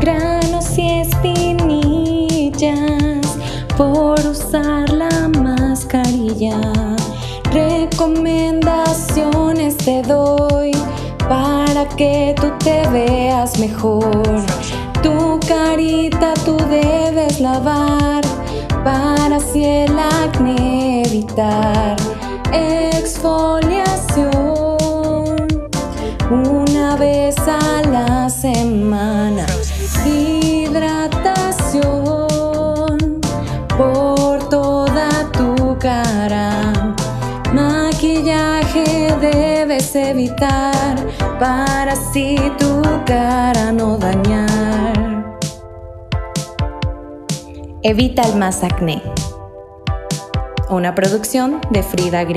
granos y espinillas por usar la mascarilla. Recomendaciones te doy para que tú te veas mejor. Tu carita tú debes lavar para así el acné evitar. Exfoliación una vez a la semana por toda tu cara. Maquillaje debes evitar para así tu cara no dañar. Evita el más acné. Una producción de Frida Gris.